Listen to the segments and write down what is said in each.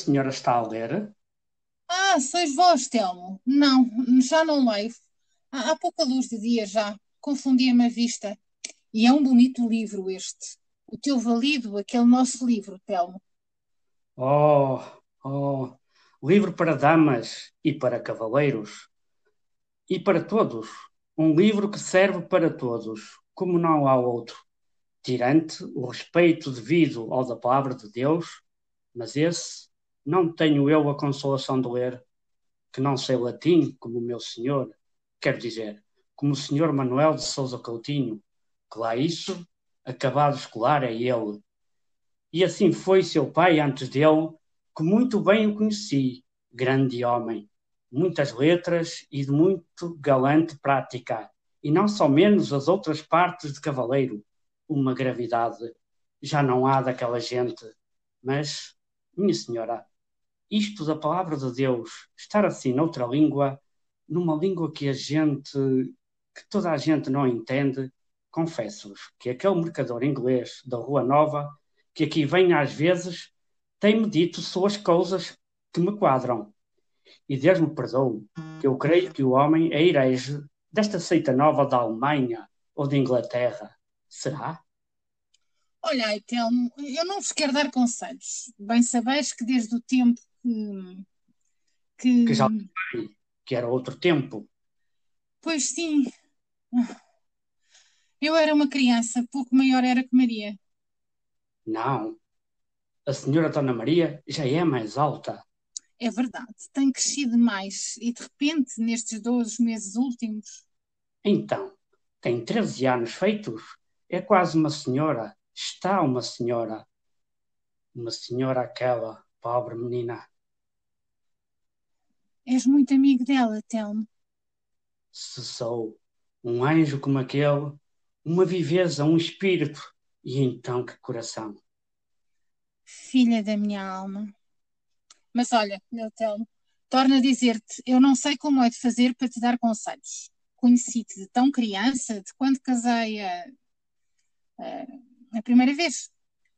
senhora está a ler? Ah, sois vós, Telmo. Não, já não leio. Há, há pouca luz de dia já. Confundia-me a vista. E é um bonito livro este. O teu valido, aquele nosso livro, Telmo. Oh, oh, livro para damas e para cavaleiros. E para todos. Um livro que serve para todos, como não há outro. Tirante o respeito devido ao da palavra de Deus, mas esse não tenho eu a consolação de ler, que não sei latim como o meu senhor, quero dizer, como o senhor Manuel de Souza Coutinho, que lá isso, acabado escolar é ele. E assim foi seu pai antes dele, que muito bem o conheci, grande homem, muitas letras e de muito galante prática, e não só menos as outras partes de cavaleiro, uma gravidade, já não há daquela gente, mas, minha senhora, isto da palavra de Deus, estar assim noutra língua, numa língua que a gente, que toda a gente não entende, confesso-vos que aquele mercador inglês da Rua Nova, que aqui vem às vezes, tem-me dito suas coisas que me quadram. E Deus me perdoe, que eu creio que o homem é herege desta seita nova da Alemanha ou da Inglaterra. Será? Olha, Telmo, eu não vos quero dar conselhos. Bem sabeis que desde o tempo que. Que, que já que era outro tempo. Pois sim. Eu era uma criança, pouco maior era que Maria. Não. A senhora Dona Maria já é mais alta. É verdade, tem crescido mais e de repente, nestes 12 meses últimos. Então, tem 13 anos feitos. É quase uma senhora. Está uma senhora. Uma senhora aquela, pobre menina. És muito amigo dela, Telmo. Se sou um anjo como aquele, uma viveza, um espírito, e então que coração. Filha da minha alma. Mas olha, meu Telmo, torno a dizer-te, eu não sei como é de fazer para te dar conselhos. Conheci-te de tão criança, de quando casei a, a, a primeira vez.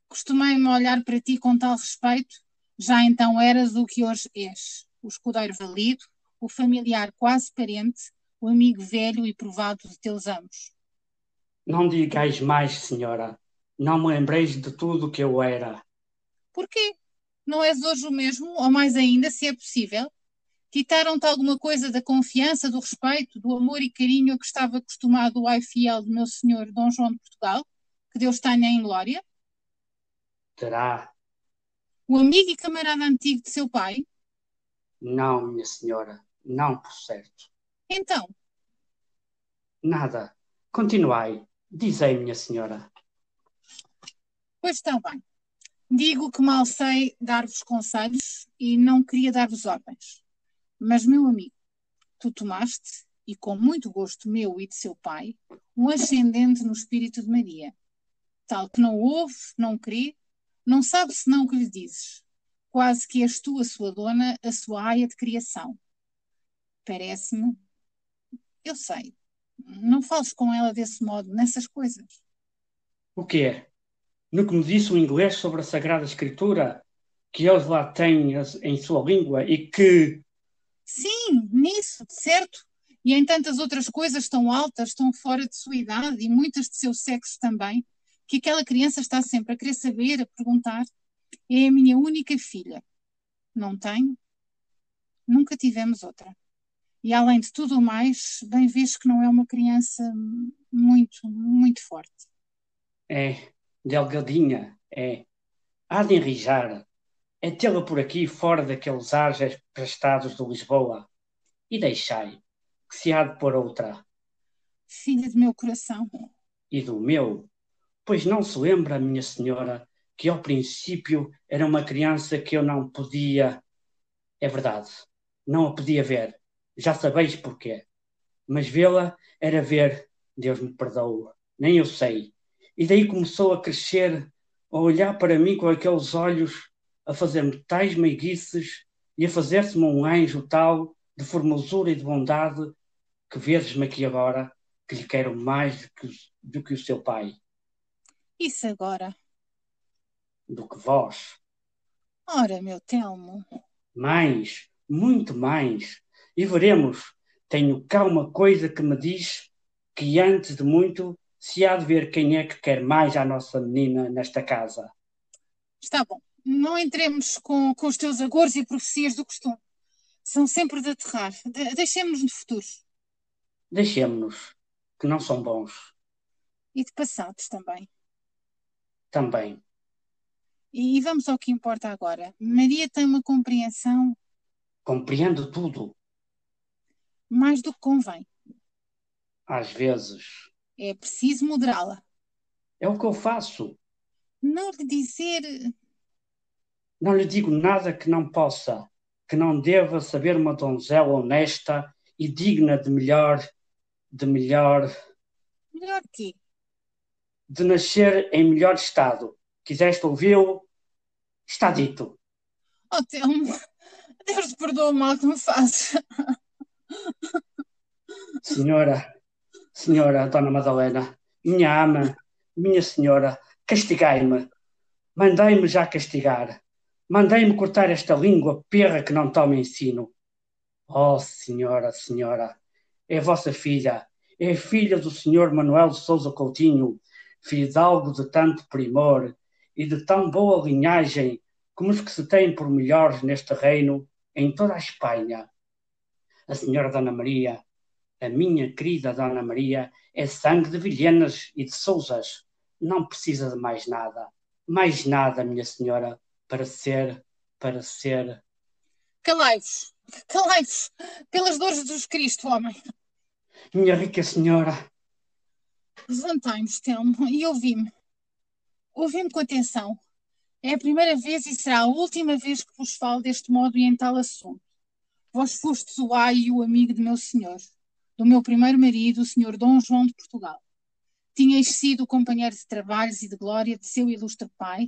Costumei-me olhar para ti com tal respeito, já então eras o que hoje és o escudeiro valido, o familiar quase parente, o amigo velho e provado de teus amos. Não digais mais, senhora. Não me lembreis de tudo o que eu era. Porquê? Não és hoje o mesmo, ou mais ainda, se é possível? Quitaram-te alguma coisa da confiança, do respeito, do amor e carinho a que estava acostumado o ai fiel de meu senhor Dom João de Portugal? Que Deus tenha em glória? Terá. O amigo e camarada antigo de seu pai? Não, minha senhora, não por certo. Então? Nada. Continuai. Dizei, minha senhora. Pois está bem. Digo que mal sei dar-vos conselhos e não queria dar-vos ordens. Mas, meu amigo, tu tomaste, e com muito gosto meu e de seu pai, um ascendente no espírito de Maria. Tal que não ouve, não crê, não sabe senão o que lhe dizes quase que és tu a sua dona, a sua aia de criação. Parece-me. Eu sei. Não fales com ela desse modo, nessas coisas. O que é? No que me disse o inglês sobre a Sagrada Escritura, que eles lá têm em sua língua e que. Sim, nisso, certo. E em tantas outras coisas tão altas, tão fora de sua idade e muitas de seu sexo também, que aquela criança está sempre a querer saber, a perguntar. É a minha única filha. Não tenho. Nunca tivemos outra. E além de tudo o mais, bem vês que não é uma criança muito, muito forte. É, delgadinha, é. Há de enrijar. É tê-la por aqui fora daqueles ares prestados de Lisboa. E deixai, que se há de pôr outra. Filha do meu coração. E do meu, pois não se lembra, minha senhora, que ao princípio era uma criança que eu não podia. É verdade, não a podia ver. Já sabeis porquê. Mas vê-la era ver, Deus me perdoe, nem eu sei. E daí começou a crescer, a olhar para mim com aqueles olhos, a fazer-me tais meiguices e a fazer-se-me um anjo tal, de formosura e de bondade, que vedes-me aqui agora, que lhe quero mais do que, do que o seu pai. Isso agora, do que vós. Ora, meu Telmo. Mais, muito mais. E veremos. Tenho cá uma coisa que me diz que antes de muito se há de ver quem é que quer mais à nossa menina nesta casa. Está bom. Não entremos com, com os teus agores e profecias do costume. São sempre de aterrar. De, Deixemos-nos de futuros. Deixemos-nos, que não são bons. E de passados também. Também. E, e vamos ao que importa agora. Maria tem uma compreensão. Compreendo tudo. Mais do que convém. Às vezes. É preciso moderá-la. É o que eu faço. Não lhe dizer. Não lhe digo nada que não possa, que não deva saber uma donzela honesta e digna de melhor, de melhor. Melhor quê? De nascer em melhor estado. Quiseste ouvi-lo? Está dito. Oh, Telmo, Deus te perdoa o mal que me fazes. Senhora, senhora Dona Madalena, minha ama, minha senhora, castigai-me. Mandei-me já castigar. Mandei-me cortar esta língua perra que não toma ensino. Oh, senhora, senhora, é vossa filha, é filha do senhor Manuel de Souza Coutinho, fidalgo de tanto primor e de tão boa linhagem como os que se têm por melhores neste reino em toda a Espanha. A senhora Dona Maria, a minha querida Dona Maria, é sangue de Vilhenas e de Souzas. Não precisa de mais nada. Mais nada, minha senhora, para ser, para ser. Calai-vos, calai-vos, pelas dores de Jesus Cristo, homem. Minha rica senhora. Levantai-nos, Telmo, e ouvi-me. Ouvi-me com atenção. É a primeira vez e será a última vez que vos falo deste modo e em tal assunto. Vós fostes o ai e o amigo de meu senhor, do meu primeiro marido, o senhor Dom João de Portugal. Tinhais sido o companheiro de trabalhos e de glória de seu ilustre pai,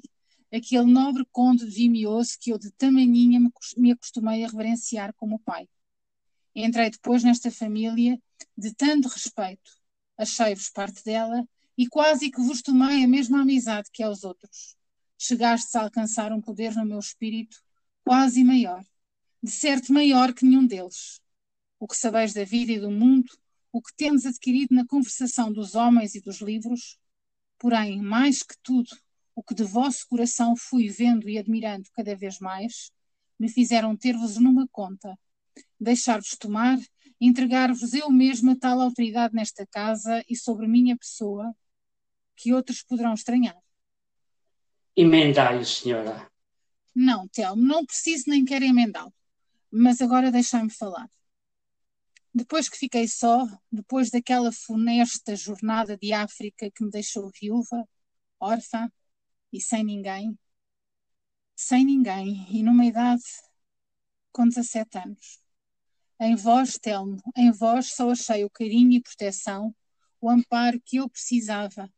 aquele nobre conde de Vimioso que eu de tamaninha me acostumei a reverenciar como pai. Entrei depois nesta família de tanto respeito, achei-vos parte dela e quase que vos tomei a mesma amizade que aos outros. Chegastes a alcançar um poder no meu espírito quase maior, de certo maior que nenhum deles. O que sabeis da vida e do mundo, o que tendes adquirido na conversação dos homens e dos livros, porém, mais que tudo, o que de vosso coração fui vendo e admirando cada vez mais, me fizeram ter-vos numa conta, deixar-vos tomar, entregar-vos eu mesma tal autoridade nesta casa e sobre minha pessoa, que outros poderão estranhar. Emendai-o, senhora. Não, Telmo, não preciso nem quero emendá-lo. Mas agora deixai-me falar. Depois que fiquei só, depois daquela funesta jornada de África que me deixou viúva, órfã e sem ninguém, sem ninguém e numa idade com 17 anos. Em vós, Telmo, em vós só achei o carinho e proteção, o amparo que eu precisava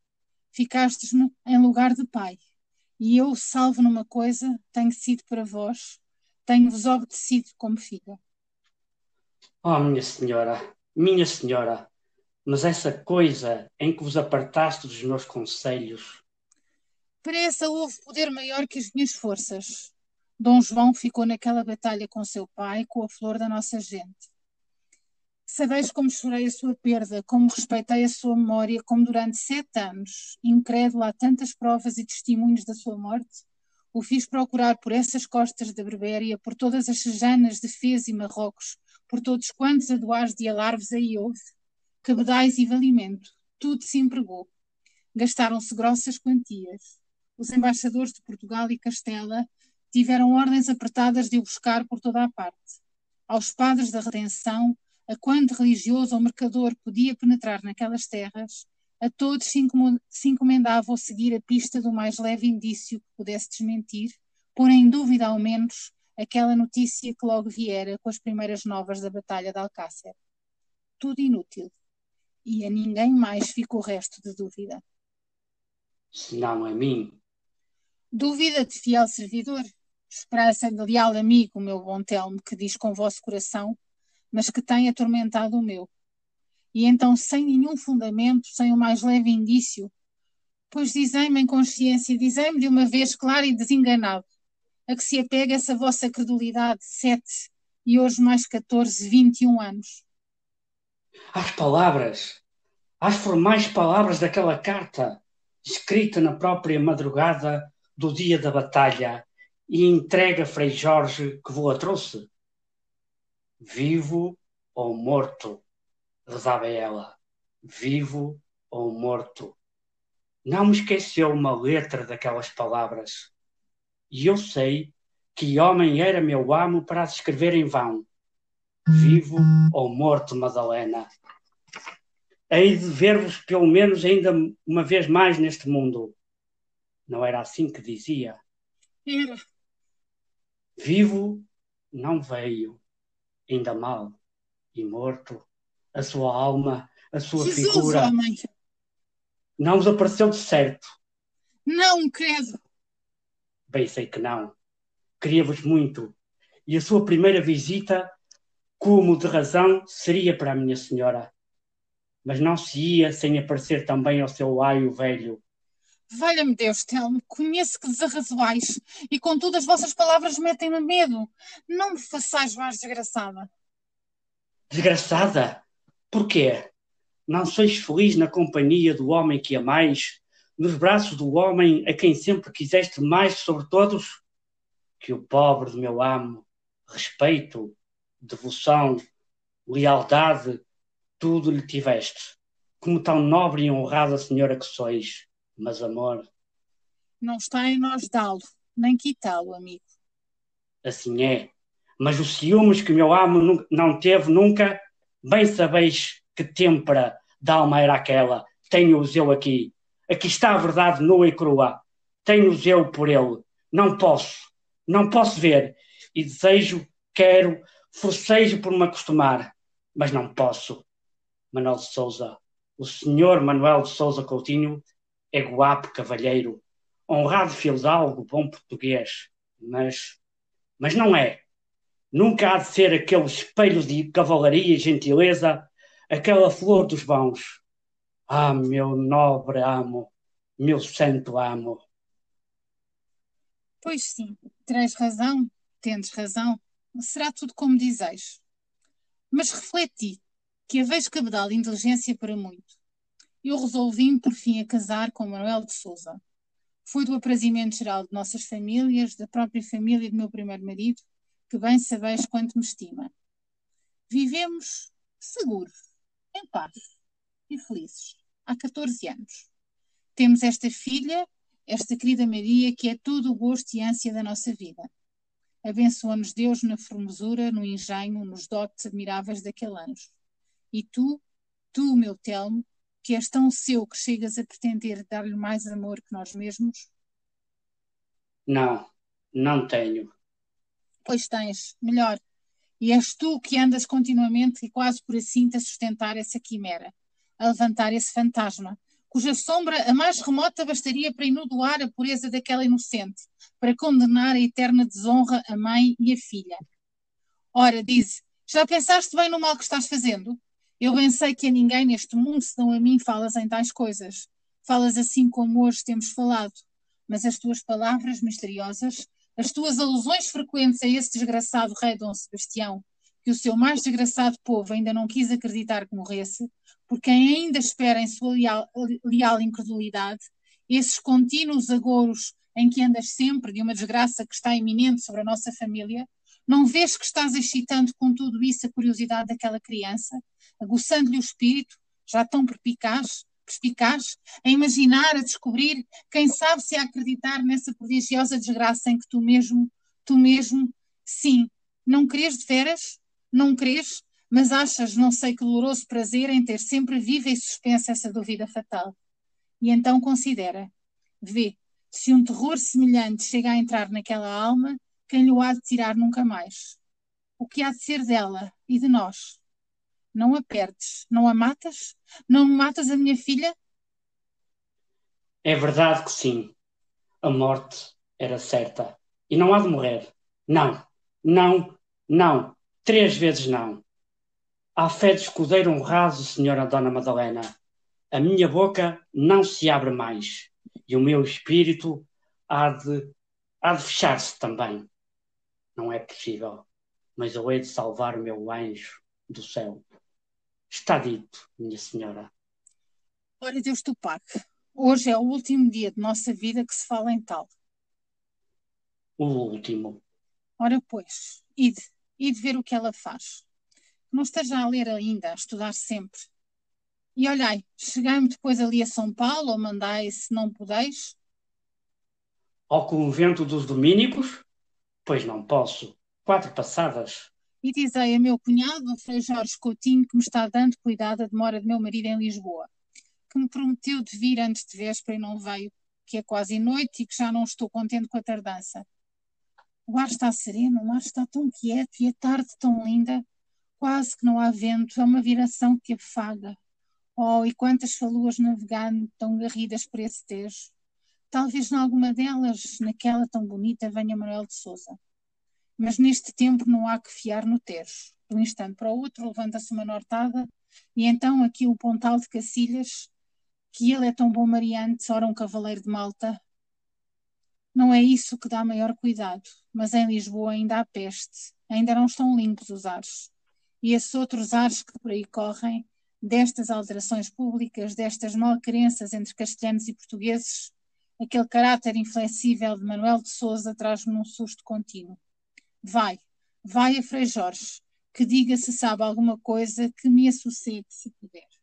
ficastes-me em lugar de pai. E eu, salvo numa coisa, tenho sido para vós, tenho-vos obedecido como filha. Oh, minha senhora, minha senhora, mas essa coisa em que vos apartaste dos meus conselhos. Para essa houve poder maior que as minhas forças. Dom João ficou naquela batalha com seu pai, com a flor da nossa gente. Sabeis como chorei a sua perda, como respeitei a sua memória, como durante sete anos, incrédula a tantas provas e testemunhos da sua morte, o fiz procurar por essas costas da Berbéria, por todas as sejanas de Fez e Marrocos, por todos quantos aduares de alarves aí houve, cabedais e valimento, tudo se empregou. Gastaram-se grossas quantias. Os embaixadores de Portugal e Castela tiveram ordens apertadas de o buscar por toda a parte. Aos padres da redenção, a quando religioso ou mercador podia penetrar naquelas terras, a todos se encomendava o seguir a pista do mais leve indício que pudesse desmentir, pôr em dúvida ao menos aquela notícia que logo viera com as primeiras novas da Batalha de Alcácer. Tudo inútil. E a ninguém mais ficou resto de dúvida. Senão a mim. Dúvida de fiel servidor, esperança de leal amigo, meu bom Telmo, que diz com vosso coração mas que tem atormentado o meu. E então, sem nenhum fundamento, sem o mais leve indício, pois dizei-me em consciência, dizei-me de uma vez claro e desenganado, a que se apega essa vossa credulidade, sete e hoje mais 14, 21 anos? Às palavras, às formais palavras daquela carta, escrita na própria madrugada do dia da batalha e entregue a Frei Jorge que vos a trouxe? Vivo ou morto, rezava ela, vivo ou morto. Não me esqueceu uma letra daquelas palavras. E eu sei que homem era meu amo para as escrever em vão. Vivo ou morto, Madalena. Hei de ver-vos pelo menos ainda uma vez mais neste mundo. Não era assim que dizia? Era. Vivo não veio, ainda mal, e morto, a sua alma, a sua Jesus, figura. homem. Não vos apareceu de certo. Não, credo. Bem, sei que não. Queria-vos muito. E a sua primeira visita, como de razão, seria para a minha senhora. Mas não se ia sem aparecer também ao seu aio velho. Valha-me Deus, Telmo, conheço que desarrazoais, e contudo as vossas palavras metem-me medo. Não me façais mais desgraçada. Desgraçada? Porquê? Não sois feliz na companhia do homem que amais, nos braços do homem a quem sempre quiseste mais sobre todos? Que o pobre do meu amo, respeito, devoção, lealdade, tudo lhe tiveste, como tão nobre e honrada senhora que sois. Mas amor, Não está em nós dá-lo, nem quitá-lo, amigo. assim é. Mas os ciúmes que meu amo não teve nunca, bem sabeis que têmpera da alma era aquela. Tenho-os eu aqui. Aqui está a verdade nua e crua. Tenho-os eu por ele. Não posso, não posso ver. E desejo, quero, forcejo por me acostumar. Mas não posso. Manuel de Souza, o senhor Manuel de Souza Coutinho é guapo cavalheiro, honrado fidalgo, bom português, mas, mas não é. Nunca há de ser aquele espelho de cavalaria e gentileza, aquela flor dos bons. Ah, meu nobre amo, meu santo amo. Pois sim, terás razão, tendes razão, será tudo como dizeis. Mas refleti que haveis cabedal de inteligência para muito. Eu resolvi-me por fim a casar com Manuel de Souza. Foi do aprazimento geral de nossas famílias, da própria família do meu primeiro marido, que bem sabeis quanto me estima. Vivemos seguros, em paz e felizes, há 14 anos. Temos esta filha, esta querida Maria, que é todo o gosto e ânsia da nossa vida. Abençoa-nos Deus na formosura, no engenho, nos dotes admiráveis daquele anjo. E tu, tu, meu Telmo, que és tão seu que chegas a pretender dar-lhe mais amor que nós mesmos? Não, não tenho. Pois tens, melhor. E és tu que andas continuamente e quase por assim a sustentar essa quimera, a levantar esse fantasma, cuja sombra a mais remota bastaria para enodoar a pureza daquela inocente, para condenar a eterna desonra a mãe e a filha. Ora, dize, já pensaste bem no mal que estás fazendo? Eu bem sei que a ninguém neste mundo, senão a mim, falas em tais coisas. Falas assim como hoje temos falado. Mas as tuas palavras misteriosas, as tuas alusões frequentes a esse desgraçado rei Dom Sebastião, que o seu mais desgraçado povo ainda não quis acreditar que morresse, por quem ainda espera em sua leal, leal incredulidade, esses contínuos agouros em que andas sempre de uma desgraça que está iminente sobre a nossa família, não vês que estás excitando com tudo isso a curiosidade daquela criança, aguçando-lhe o espírito, já tão perspicaz, perspicaz, a imaginar, a descobrir, quem sabe se a acreditar nessa prodigiosa desgraça em que tu mesmo, tu mesmo, sim, não crês de veras? Não crês? Mas achas, não sei que doloroso prazer em ter sempre viva e suspensa essa dúvida fatal. E então considera, vê, se um terror semelhante chega a entrar naquela alma, quem lhe o há de tirar nunca mais? O que há de ser dela e de nós? Não a perdes, não a matas? Não matas a minha filha? É verdade que sim. A morte era certa. E não há de morrer. Não, não, não. Três vezes não. À fé de escudeiro honrado, senhora Dona Madalena, a minha boca não se abre mais, e o meu espírito há de há de fechar-se também. Não é possível, mas eu hei de salvar o meu anjo do céu. Está dito, minha senhora. Ora, Deus te pague. Hoje é o último dia de nossa vida que se fala em tal. O último. Ora, pois, ide, ide ver o que ela faz. Não esteja a ler ainda, a estudar sempre. E olhai, chegai-me depois ali a São Paulo, ou mandai, se não podeis. Ao convento dos Domínicos? Pois não posso. Quatro passadas. E dizei a meu cunhado, o Frei Jorge Coutinho, que me está dando cuidado da demora de meu marido em Lisboa, que me prometeu de vir antes de véspera e não veio, que é quase noite e que já não estou contente com a tardança. O ar está sereno, o mar está tão quieto e a tarde tão linda, quase que não há vento, é uma viração que afaga. Oh, e quantas faluas navegando tão garridas por esse tejo. Talvez em alguma delas, naquela tão bonita, venha Manuel de Souza. Mas neste tempo não há que fiar no Tejo. De um instante para o outro levanta-se uma nortada e então aqui o pontal de Cacilhas, que ele é tão bom mariante, ora um cavaleiro de Malta. Não é isso que dá maior cuidado, mas em Lisboa ainda há peste, ainda não estão limpos os ares. E esses outros ares que por aí correm destas alterações públicas, destas malcrenças entre castelhanos e portugueses, aquele caráter inflexível de Manuel de Souza traz-me um susto contínuo. Vai, vai a Frei Jorge, que diga se sabe alguma coisa que me assossegue se puder.